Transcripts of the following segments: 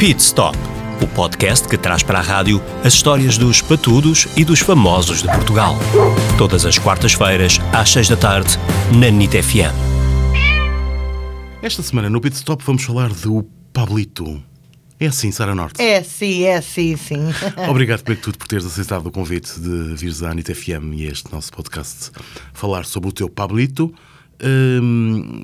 Pit Stop, o podcast que traz para a rádio as histórias dos patudos e dos famosos de Portugal. Todas as quartas-feiras, às seis da tarde, na NIT FM. Esta semana no Pit Stop vamos falar do Pablito. É assim, Sara Norte. É sim, é sim, sim. Obrigado, primeiro tudo, por teres aceitado o convite de vires à NIT FM e este nosso podcast falar sobre o teu Pablito. Hum,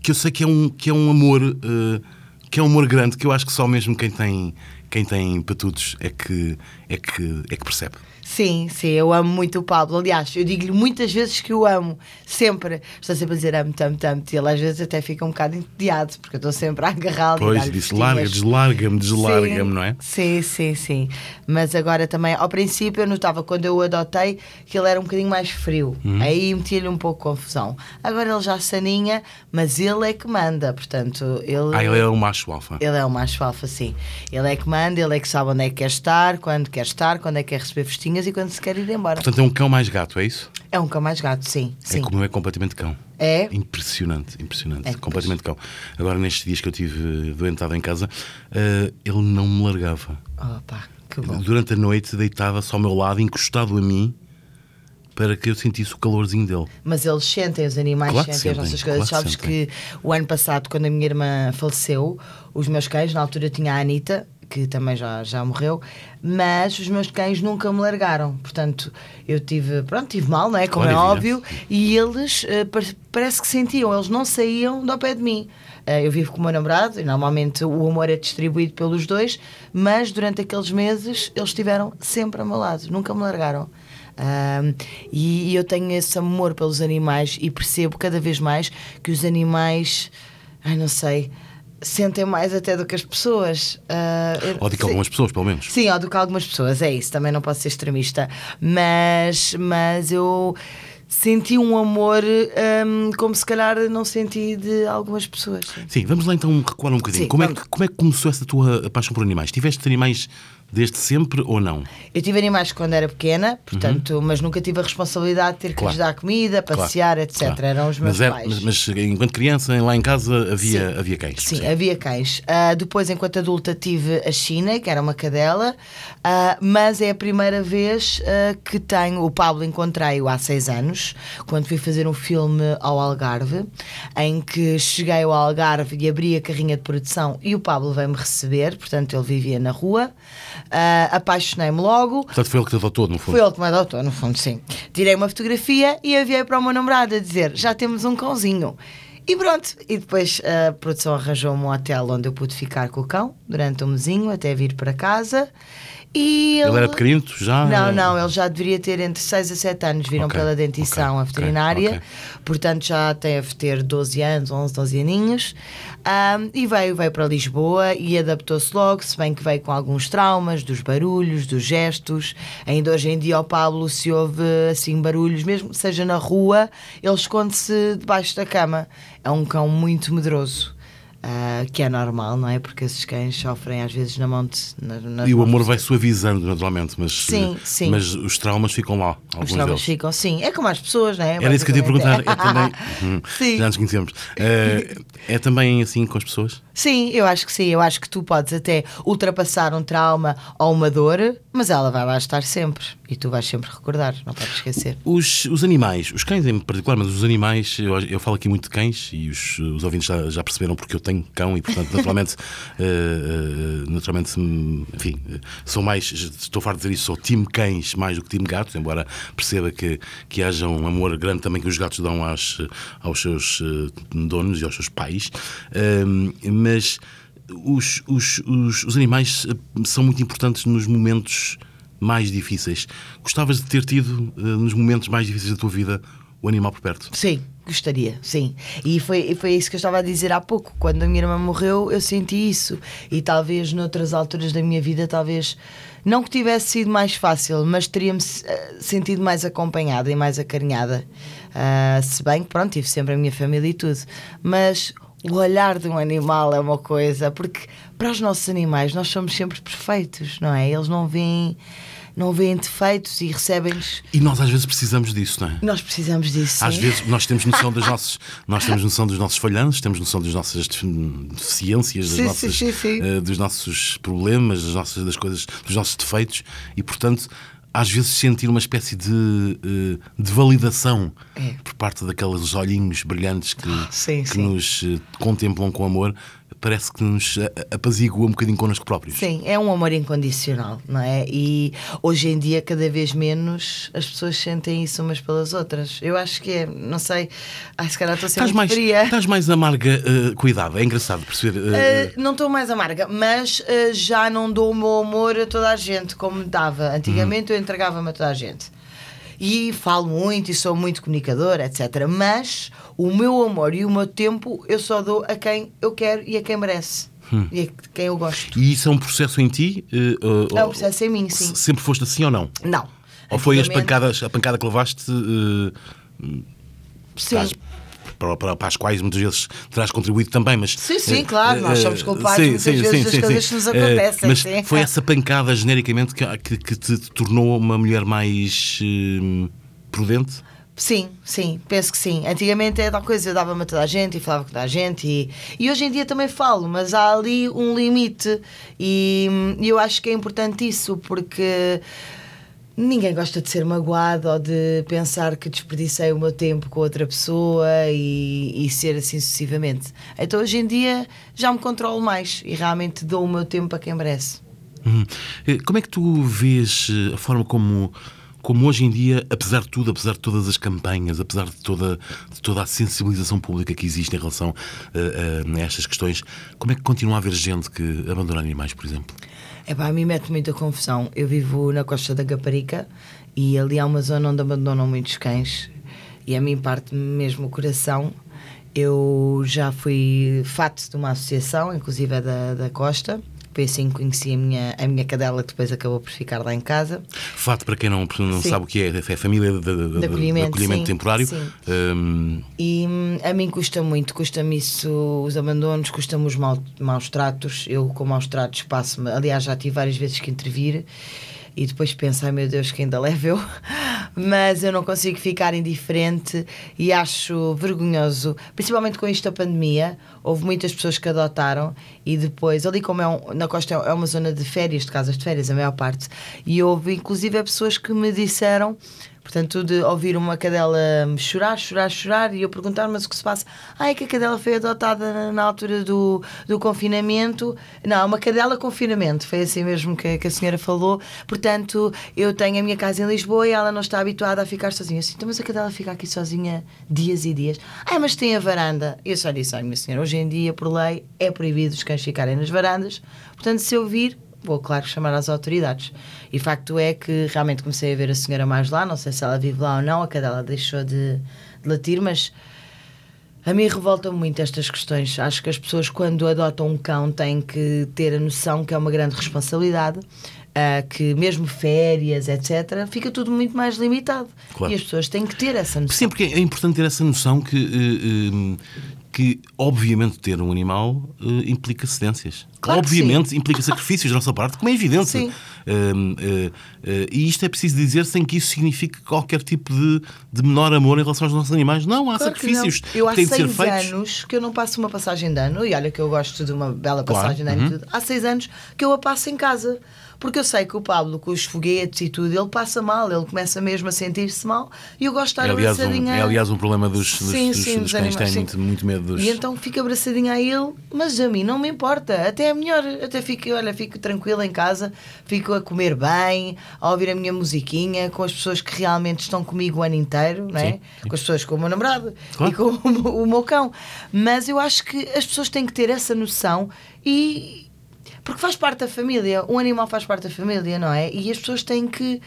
que eu sei que é um, que é um amor. uh, que é um amor grande que eu acho que só mesmo quem tem, quem tem patudos é que, é, que, é que percebe. Sim, sim, eu amo muito o Pablo. Aliás, eu digo-lhe muitas vezes que o amo, sempre. Estou sempre a dizer amo-te, amo-te, amo-te. E ele às vezes até fica um bocado entediado, porque eu estou sempre a agarrá-lo. Pois, disse larga, deslarga-me, deslarga-me, não é? Sim, sim, sim. Mas agora também, ao princípio, eu notava quando eu o adotei que ele era um bocadinho mais frio. Uhum. Aí metia-lhe um pouco de confusão. Agora ele já saninha, mas ele é que manda. Portanto, ele. Ah, ele é um macho alfa. Ele é o macho alfa, sim. Ele é que manda, ele é que sabe onde é que quer estar, quando quer estar, quando é que quer receber festinhas e quando se quer ir embora. Portanto, é um cão mais gato, é isso? É um cão mais gato, sim. sim. É como é completamente cão. É? Impressionante, impressionante. É, completamente cão. Agora, nestes dias que eu tive doentado em casa, eh, ele não me largava. Opa, que bom. Durante a noite, deitava-se ao meu lado, encostado a mim, para que eu sentisse o calorzinho dele. Mas eles sentem, os animais Claro que sentem as sentem, nossas coisas. claro Sabes que o ano passado, quando a minha irmã faleceu, os meus cães, na altura tinha a Anitta, que também já, já morreu, mas os meus cães nunca me largaram. Portanto, eu tive, pronto, tive mal, não é? Como Claro, é evidente, óbvio, e eles par- parece que sentiam, eles não saíam do pé de mim. Eh, eu vivo com o meu namorado e normalmente o amor é distribuído pelos dois, mas durante aqueles meses eles estiveram sempre ao meu lado, nunca me largaram. Ahm, e, e eu tenho esse amor pelos animais e percebo cada vez mais que os animais, ai não sei, sentem mais até do que as pessoas. Eu- Ou que algumas pessoas, pelo menos. Sim, ou do que algumas pessoas, é isso, também não posso ser extremista. Mas, mas eu senti um amor hum, como se calhar não senti de algumas pessoas. sim. Sim, vamos lá então recuar um bocadinho. Sim, como, é que, como é que começou essa tua paixão por animais? Tiveste animais desde sempre ou não? Eu tive animais quando era pequena, portanto, mas nunca tive a responsabilidade de ter que Uhum. Claro. lhes dar comida, passear, etc. Claro. Eram os meus mas, era- pais. mas, mas enquanto criança, lá em casa, havia, Sim. havia cães. Sim, havia cães. Ah, depois, enquanto adulta, tive a China, que era uma cadela, ah, mas é a primeira vez ah, que tenho. O Pablo encontrei-o há seis anos, quando fui fazer um filme ao Algarve, em que cheguei ao Algarve e abri a carrinha de produção e o Pablo veio-me receber, portanto, ele vivia na rua. Ah, Apaixonei-me logo. Portanto, foi ele que te adotou, no fundo. Foi ele que me adotou, no fundo, sim. Tirei uma fotografia e enviei para o meu namorado a dizer: já temos um cãozinho. E pronto. E depois a produção arranjou-me um hotel onde eu pude ficar com o cão durante um mesinho até vir para casa. E Ele era pequenino, já? Não, não, ele já deveria ter entre 6 a 7 anos. Viram Ok, pela dentição ok, a veterinária. ok, ok. Portanto, já deve ter 12 anos, 11, 12 aninhos. Ahm, e veio, veio para Lisboa e adaptou-se logo, se bem que veio com alguns traumas, dos barulhos, dos gestos. Ainda hoje em dia ao Pablo se ouve assim barulhos, mesmo que seja na rua, ele esconde-se debaixo da cama. É um cão muito medroso. Ah, que é normal, não é? Porque esses cães sofrem às vezes na nas E o amor vai suavizando, naturalmente, mas, Sim, sim. mas os traumas ficam lá, Os traumas deles. ficam, sim. É como as pessoas, não é? Era isso que eu te ia perguntar. É também, Uhum. Já nos conhecemos. Eh, é também assim com as pessoas? Sim, eu acho que sim. Eu acho que tu podes até ultrapassar um trauma ou uma dor, mas ela vai lá estar sempre. E tu vais sempre recordar, não podes esquecer. Os, os animais, os cães em particular, mas os animais, eu, eu falo aqui muito de cães e os, os ouvintes já, já perceberam porque eu tenho cão e, portanto, naturalmente, eh, naturalmente, enfim, sou mais, estou farto de dizer isso, sou time cães mais do que time gatos, embora perceba que, que haja um amor grande também que os gatos dão às, aos seus eh, donos e aos seus pais. Hum, mas os, os, os, os animais eh, são muito importantes nos momentos mais difíceis. Gostavas de ter tido, eh, nos momentos mais difíceis da tua vida, o animal por perto? Sim, gostaria, sim. E foi, foi isso que eu estava a dizer há pouco. Quando a minha irmã morreu, eu senti isso. E talvez noutras alturas da minha vida, talvez não que tivesse sido mais fácil, mas teria-me eh, sentido mais acompanhada e mais acarinhada. Ah, se bem que, pronto, tive sempre a minha família e tudo. Mas o olhar de um animal é uma coisa, porque para os nossos animais nós somos sempre perfeitos, não é? Eles não veem não veem defeitos e recebem-nos. E nós às vezes precisamos disso, não é? Nós precisamos disso. Às sim. vezes nós temos noção dos nossos, nós temos noção dos nossos falhanços, temos noção das nossas defi- deficiências, das Sim, nossas, sim, eh, dos nossos problemas, das nossas das coisas, dos nossos defeitos e portanto às vezes sentir uma espécie de, eh, de validação É. por parte daqueles olhinhos brilhantes que, Sim, que sim. nos eh, contemplam com amor parece que nos apazigua um bocadinho connosco próprios. Sim, é um amor incondicional, não é? E hoje em dia, cada vez menos, as pessoas sentem isso umas pelas outras. Eu acho que é, não sei, ai, se calhar estou a ser Estás mais, fria. estás mais amarga, eh, cuidado, é engraçado perceber. eh, Uh, não estou mais amarga, mas uh, já não dou o meu amor a toda a gente como dava. Antigamente eu entregava-me a toda a gente. E falo muito e sou muito comunicadora, etc. Mas o meu amor e o meu tempo eu só dou a quem eu quero e a quem merece. E a quem eu gosto. E isso é um processo em ti? eh, eh, É um processo em mim, sim. se- Sempre foste assim ou não? Não. Ou foi as pancadas, a pancada que levaste eh, Sim. as, para, para- para as quais muitas vezes terás contribuído também, mas... Sim, sim, eh, claro, nós eh, somos culpados muitas vezes das coisas que nos Eh, acontecem, Mas sim. foi essa pancada genericamente que, que, que te tornou uma mulher mais eh, prudente? Sim, sim, penso que sim. Antigamente é tal coisa, eu dava-me a toda a gente e falava com toda a gente e, e hoje em dia também falo, mas há ali um limite e, e eu acho que é importante isso porque ninguém gosta de ser magoado ou de pensar que desperdicei o meu tempo com outra pessoa e, e ser assim sucessivamente. Então hoje em dia já me controlo mais e realmente dou o meu tempo a quem merece. Eh, Como é que tu vês eh, a forma como, como hoje em dia, apesar de tudo, apesar de todas as campanhas, apesar de toda, de toda a sensibilização pública que existe em relação eh, a estas questões, como é que continua a haver gente que abandona animais, por exemplo? É pá, a mim mete muita confusão. Eu vivo na costa da Caparica e ali há uma zona onde abandonam muitos cães e a mim parte mesmo o coração. Eu já fui fato de uma associação, inclusive é da, da costa. Foi assim que conheci a minha, a minha cadela, que depois acabou por ficar lá em casa. Fato, para quem não, não Sim. sabe o que é, é a família de, de- de- de acolhimento, acolhimento sim, temporário. sim. Hum, E hum, a mim custa muito, custa-me isso, os abandonos, custa-me os mau- maus tratos. Eu, com maus tratos, passo-me. Aliás, já tive várias vezes que intervir e depois penso, ai meu Deus, que ainda leve eu. Mas eu não consigo ficar indiferente e acho vergonhoso, principalmente com isto da pandemia. Houve muitas pessoas que adotaram e depois, ali como é um- na costa é uma zona de férias, de casas de férias, a maior parte, e houve inclusive pessoas que me disseram Portanto, de ouvir uma cadela chorar, chorar, chorar e eu perguntar, mas o que se passa? Ah, é que a cadela foi adotada na- altura do, do confinamento. Não, uma cadela confinamento, foi assim mesmo que, que a senhora falou. Portanto, eu tenho a minha casa em Lisboa e ela não está habituada a ficar sozinha. Assim, então, mas a cadela fica aqui sozinha dias e dias. Ah, mas tem a varanda. Eu só disse, olha, minha senhora, hoje em dia, por lei, é proibido os cães ficarem nas varandas. Portanto, se eu vir, vou, claro, chamar as autoridades. E facto é que realmente comecei a ver a senhora mais lá, não sei se ela vive lá ou não, a cadela deixou de, de latir, mas a mim revoltam muito estas questões. Acho que as pessoas, quando adotam um cão, têm que ter a noção que é uma grande responsabilidade. Ah, que mesmo férias, etc., fica tudo muito mais limitado. Claro. E as pessoas têm que ter essa noção. Sim, porque é importante ter essa noção que, eh, que obviamente, ter um animal eh, implica cedências. Claro obviamente, implica sacrifícios da nossa parte, como é evidente. Sim. Eh, eh, e isto é preciso dizer sem que isso signifique qualquer tipo de, de menor amor em relação aos nossos animais. Não, há Claro que sacrifícios não. Eu há seis feitos. anos que eu não passo uma passagem de ano, e olha que eu gosto de uma bela Claro, passagem de ano uhum. tudo. Há seis anos que eu a passo em casa. Porque eu sei que o Pablo, com os foguetes e tudo, ele passa mal, ele começa mesmo a sentir-se mal e eu gosto de É estar aliás, um, abraçadinha. é aliás um problema dos, dos, Sim, dos- sim, dos dos cães têm sim. muito, muito medo dos. E então fico abraçadinha a ele, mas a mim não me importa. Até é melhor. Até fico, olha, fico tranquila em casa, fico a comer bem, a ouvir a minha musiquinha, com as pessoas que realmente estão comigo o ano inteiro, não é? Sim, Com as pessoas com o meu namorado Claro. e com o, o meu cão. Mas eu acho que as pessoas têm que ter essa noção e. Porque faz parte da família, um animal faz parte da família, não é? E as pessoas têm que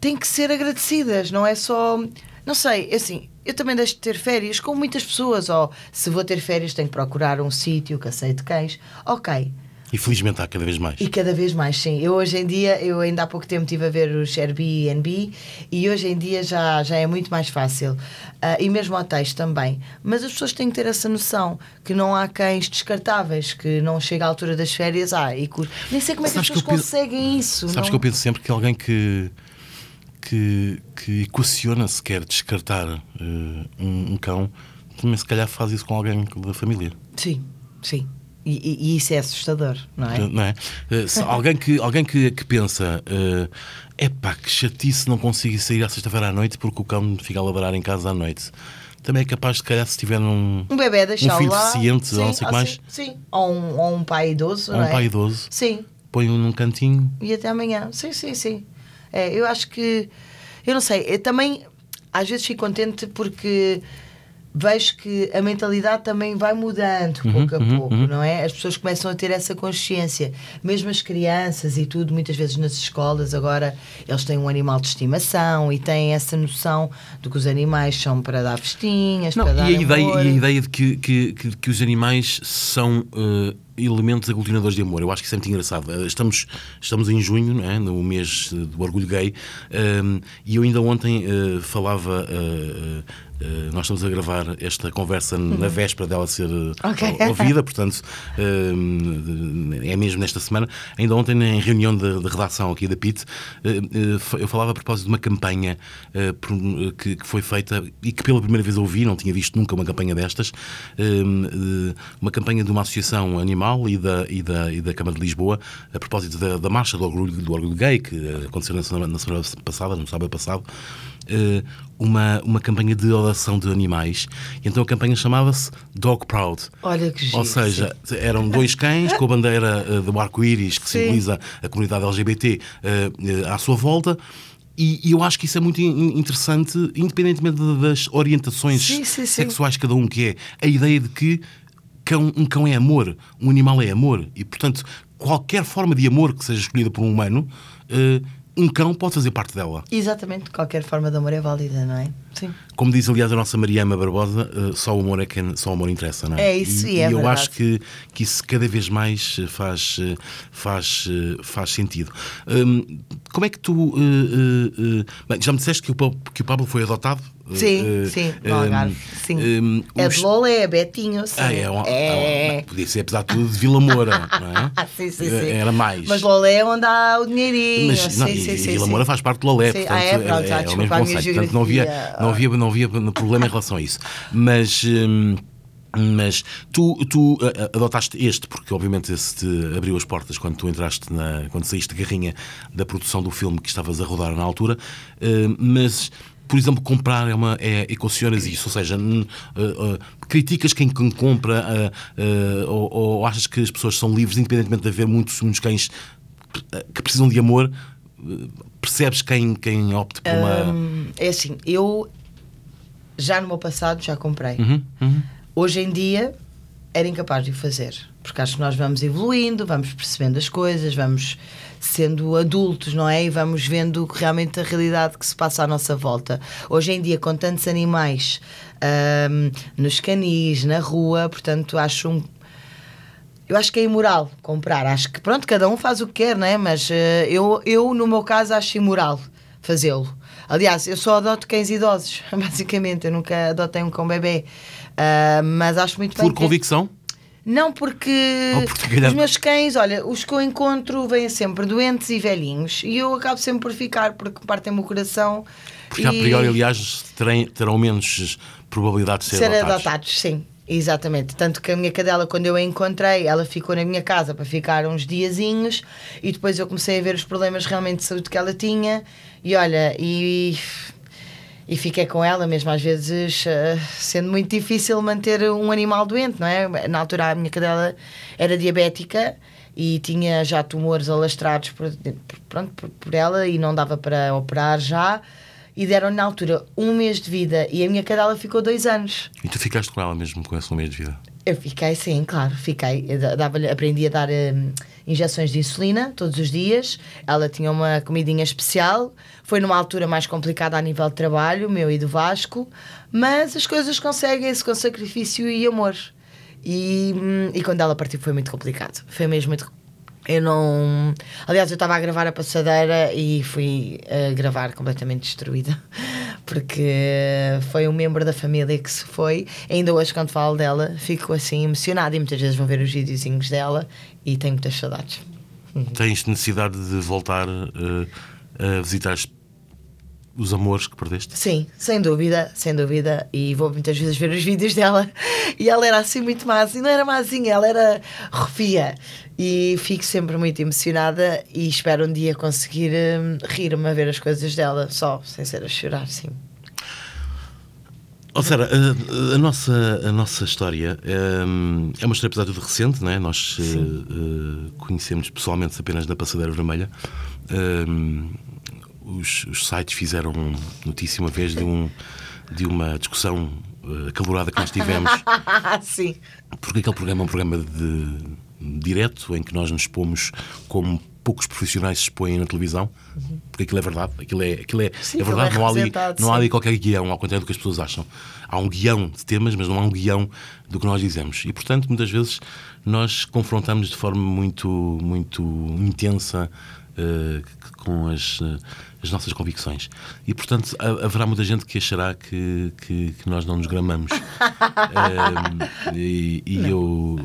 têm que ser agradecidas, não é só. Não sei, assim, eu também deixo de ter férias com muitas pessoas, ou se vou ter férias tenho que procurar um sítio que aceite cães. Ok. E felizmente há cada vez mais. E cada vez mais, sim. Eu hoje em dia, eu ainda há pouco tempo estive a ver os Airbnb e hoje em dia já, já é muito mais fácil. Ah, e mesmo hotéis também. Mas as pessoas têm que ter essa noção que não há cães descartáveis, que não chega à altura das férias. Ah, e cur... Nem sei como é que Sabes as que pessoas eu penso- conseguem isso. Sabes não- que eu penso sempre que alguém que, que, que equaciona se quer descartar eh, um, um cão, também se calhar faz isso com alguém da família. Sim, sim. E, e- isso é assustador, não é? Não é? Eh, alguém que, alguém que, que pensa, é pá, que chatice não consigo sair à sexta-feira à noite porque o cão fica a ladrar em casa à noite. Também é capaz, de calhar, se tiver um, Um bebê deixá-lo um filho lá. deficiente ou não sei o que mais, Sim, sim. Ou, um, ou um pai idoso, ou um é? pai idoso, Sim, põe-o num cantinho. e até amanhã. Sim, sim, sim. É, eu acho que. Eu não sei, eu também às vezes fico contente porque vejo que a mentalidade também vai mudando Uhum, pouco a pouco, não é? As pessoas começam a ter essa consciência. Mesmo as crianças e tudo, muitas vezes nas escolas, agora eles têm um animal de estimação e têm essa noção de que os animais são para dar festinhas, Não, para e, dar a ideia, e a ideia de que, que, que, que os animais são eh, elementos aglutinadores de amor. Eu acho que isso é muito engraçado. Eh, Estamos, estamos em junho, não é? no mês eh, do Orgulho Gay, ehm, e eu ainda ontem eh, falava. eh, eh, nós estamos a gravar esta conversa na véspera dela ser eh, Ok. ouvida, portanto, ehm, é mesmo nesta semana. Ainda ontem, em reunião de, de redação aqui da PIT, eh, eh, eu falava a propósito de uma campanha eh, eh, que, que foi feita e que pela primeira vez ouvi, não tinha visto nunca uma campanha destas, ehm, eh, uma campanha de uma associação animal e da, e da, e da Câmara de Lisboa, a propósito da, da marcha do orgulho, do orgulho gay, que eh, aconteceu na semana, na semana passada, no sábado passado. Eh, uma, uma campanha de oração de animais. E então a campanha chamava-se Dog Proud. Olha que giro, Ou seja, eram dois cães com a bandeira eh, do arco-íris que Sim. simboliza a comunidade LGBT eh, à sua volta. E, eu acho que isso é muito in- interessante, independentemente de- das orientações Sim, sim, sim. sexuais de cada um, que é a ideia de que cão- um cão é amor, um animal é amor. E, portanto, qualquer forma de amor que seja escolhida por um humano, eh, um cão pode fazer parte dela. Exatamente, qualquer forma de amor é válida, não é? Sim. Como diz, aliás, a nossa Mariama Barbosa, eh, só o amor é que só o amor interessa, não é? É isso, e, e é eu verdade. acho que, que isso cada vez mais eh, faz, eh, faz, faz sentido. Hum, como é que tu. eh, eh, bem, já me disseste que o, que o Pablo foi adotado? Sim, sim, no hum, Algarve. Sim. hum, é de Lola, é Betinho, sim. Ah, é, um- é. Podia ser, apesar de tudo, de Vila Moura, não é? Ah, sim, sim, sim. Era mais. Mas Lola é onde há o dinheirinho. Mas, não, sim, e, sim, e Vila. Moura faz parte do Lolé, portanto Ah, é? Pronto, é, ah, é o mesmo conceito. Portanto, não havia. Não, havia, não havia problema em relação a isso. Mas. hum, mas tu, tu ah, ah, adotaste este, porque obviamente esse te abriu as portas quando tu entraste na. quando saíste garrinha da produção do filme que estavas a rodar na altura. Ah, mas, por exemplo, comprar é uma. É, equacionas isso, ou seja, hum, ah, criticas quem, compra ou, ou achas que as pessoas são livres, independentemente de haver muitos, muitos cães que precisam de amor, percebes quem, quem opte por uma. Hum, é assim, eu já no meu passado já comprei. Uhum, uhum. Hoje em dia era incapaz de o fazer, porque acho que nós vamos evoluindo, vamos percebendo as coisas, vamos sendo adultos, não é? E vamos vendo realmente a realidade que se passa à nossa volta. Hoje em dia, com tantos animais hum, nos canis, na rua, portanto, acho um. Eu acho que é imoral comprar. Acho que, pronto, cada um faz o que quer, não é? Mas eh, eu, eu, no meu caso, acho imoral fazê-lo. Aliás, eu só adoto cães idosos, basicamente. Eu nunca adotei um cão bebê. Ah, mas acho muito bem. Por convicção? Não, porque calhar- os meus cães, olha, os que eu encontro vêm sempre doentes e velhinhos. E eu acabo sempre por ficar, porque partem-me o coração. Porque a e- priori, aliás, terão menos probabilidade de ser, ser adotados. adotados, sim. Exatamente. Tanto que a minha cadela, quando eu a encontrei, ela ficou na minha casa para ficar uns diazinhos e depois eu comecei a ver os problemas realmente de saúde que ela tinha e olha, e, e fiquei com ela mesmo às vezes eh, sendo muito difícil manter um animal doente, não é? Na altura a minha cadela era diabética e tinha já tumores alastrados por, pronto, por, por ela e não dava para operar já e deram na altura um mês de vida e a minha cadela ficou dois anos. E tu ficaste com ela mesmo com esse um mês de vida. Eu fiquei, sim, claro, fiquei. Aprendi a dar hum, injeções de insulina todos os dias. Ela tinha uma comidinha especial. Foi numa altura mais complicada a nível de trabalho, meu e do Vasco, mas as coisas conseguem-se com sacrifício e amor. E, hum, e quando ela partiu foi muito complicado. Foi mesmo muito Eu não. Aliás, eu estava a gravar a passadeira e fui a gravar completamente destruída. Porque foi um membro da família que se foi. Ainda hoje, quando falo dela, fico assim emocionada. E muitas vezes vou ver os videozinhos dela e tenho muitas saudades. Tens necessidade de voltar uh, a visitar os amores que perdeste? Sim, sem dúvida, sem dúvida. E vou muitas vezes ver os vídeos dela e ela era assim muito mázinha, não era mázinha, ela era rofia. E fico sempre muito emocionada e espero um dia conseguir hum, rir-me a ver as coisas dela, só, sem ser a chorar, sim. Oh, Sara, a, a, nossa, a nossa história um, é uma história, apesar de tudo, recente, não é? Nós uh, uh, conhecemos pessoalmente apenas na Passadeira Vermelha. Um, os, os, sites fizeram notícia uma vez de, um, de uma discussão uh, acalorada que nós tivemos. Sim. Porque aquele programa é um programa de direto em que nós nos expomos como poucos profissionais se expõem na televisão, uhum. porque aquilo é verdade, aquilo é, aquilo é, sim, é verdade, é não, há ali, não há ali qualquer guião, ao contrário do que as pessoas acham. Há um guião de temas, mas não há um guião do que nós dizemos. E, portanto, muitas vezes nós confrontamos de forma muito, muito intensa com as, uh, as nossas convicções. E, portanto, haverá muita gente que achará que, que, que nós não nos gramamos. uh, e, e eu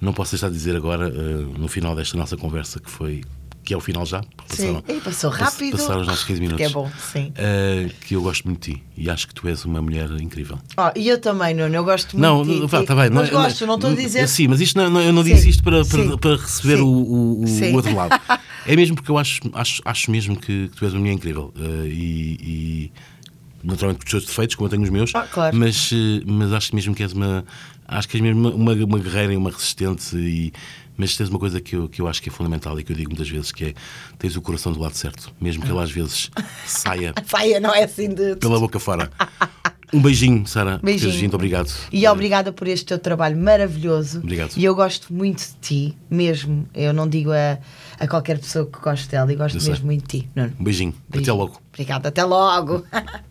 não posso deixar de dizer agora, no final desta nossa conversa, que foi que é o final já. Passaram, sim, passou rápido. Passaram os nossos 15 minutos. Que é bom, sim. Uh, que eu gosto muito de ti e acho que tu és uma mulher incrível. Oh, e eu também, Nuno, eu gosto muito não, de ti. Não, tá bem, mas não, gosto, não estou a dizer. Sim, mas isto não, eu não disse isto para, para, para receber o, o, o, outro lado. é mesmo porque eu acho, acho, acho mesmo que, que tu és uma mulher incrível. Uh, e, e naturalmente com os teus defeitos, como eu tenho os meus, ah, claro. mas, mas acho mesmo que és uma acho que és mesmo uma, uma guerreira e uma resistente e mas tens uma coisa que eu, que eu acho que é fundamental e que eu digo muitas vezes que é tens o coração do lado certo, mesmo que ele às vezes saia saia, não é assim de pela boca fora. Um beijinho, Sara. Beijinho. Vindo, obrigado. E obrigada por este teu trabalho maravilhoso. Obrigado. E eu gosto muito de ti, mesmo. Eu não digo a, a qualquer pessoa que goste dela, e gosto mesmo muito de ti. Um beijinho. beijinho. Até logo. Obrigada, até logo.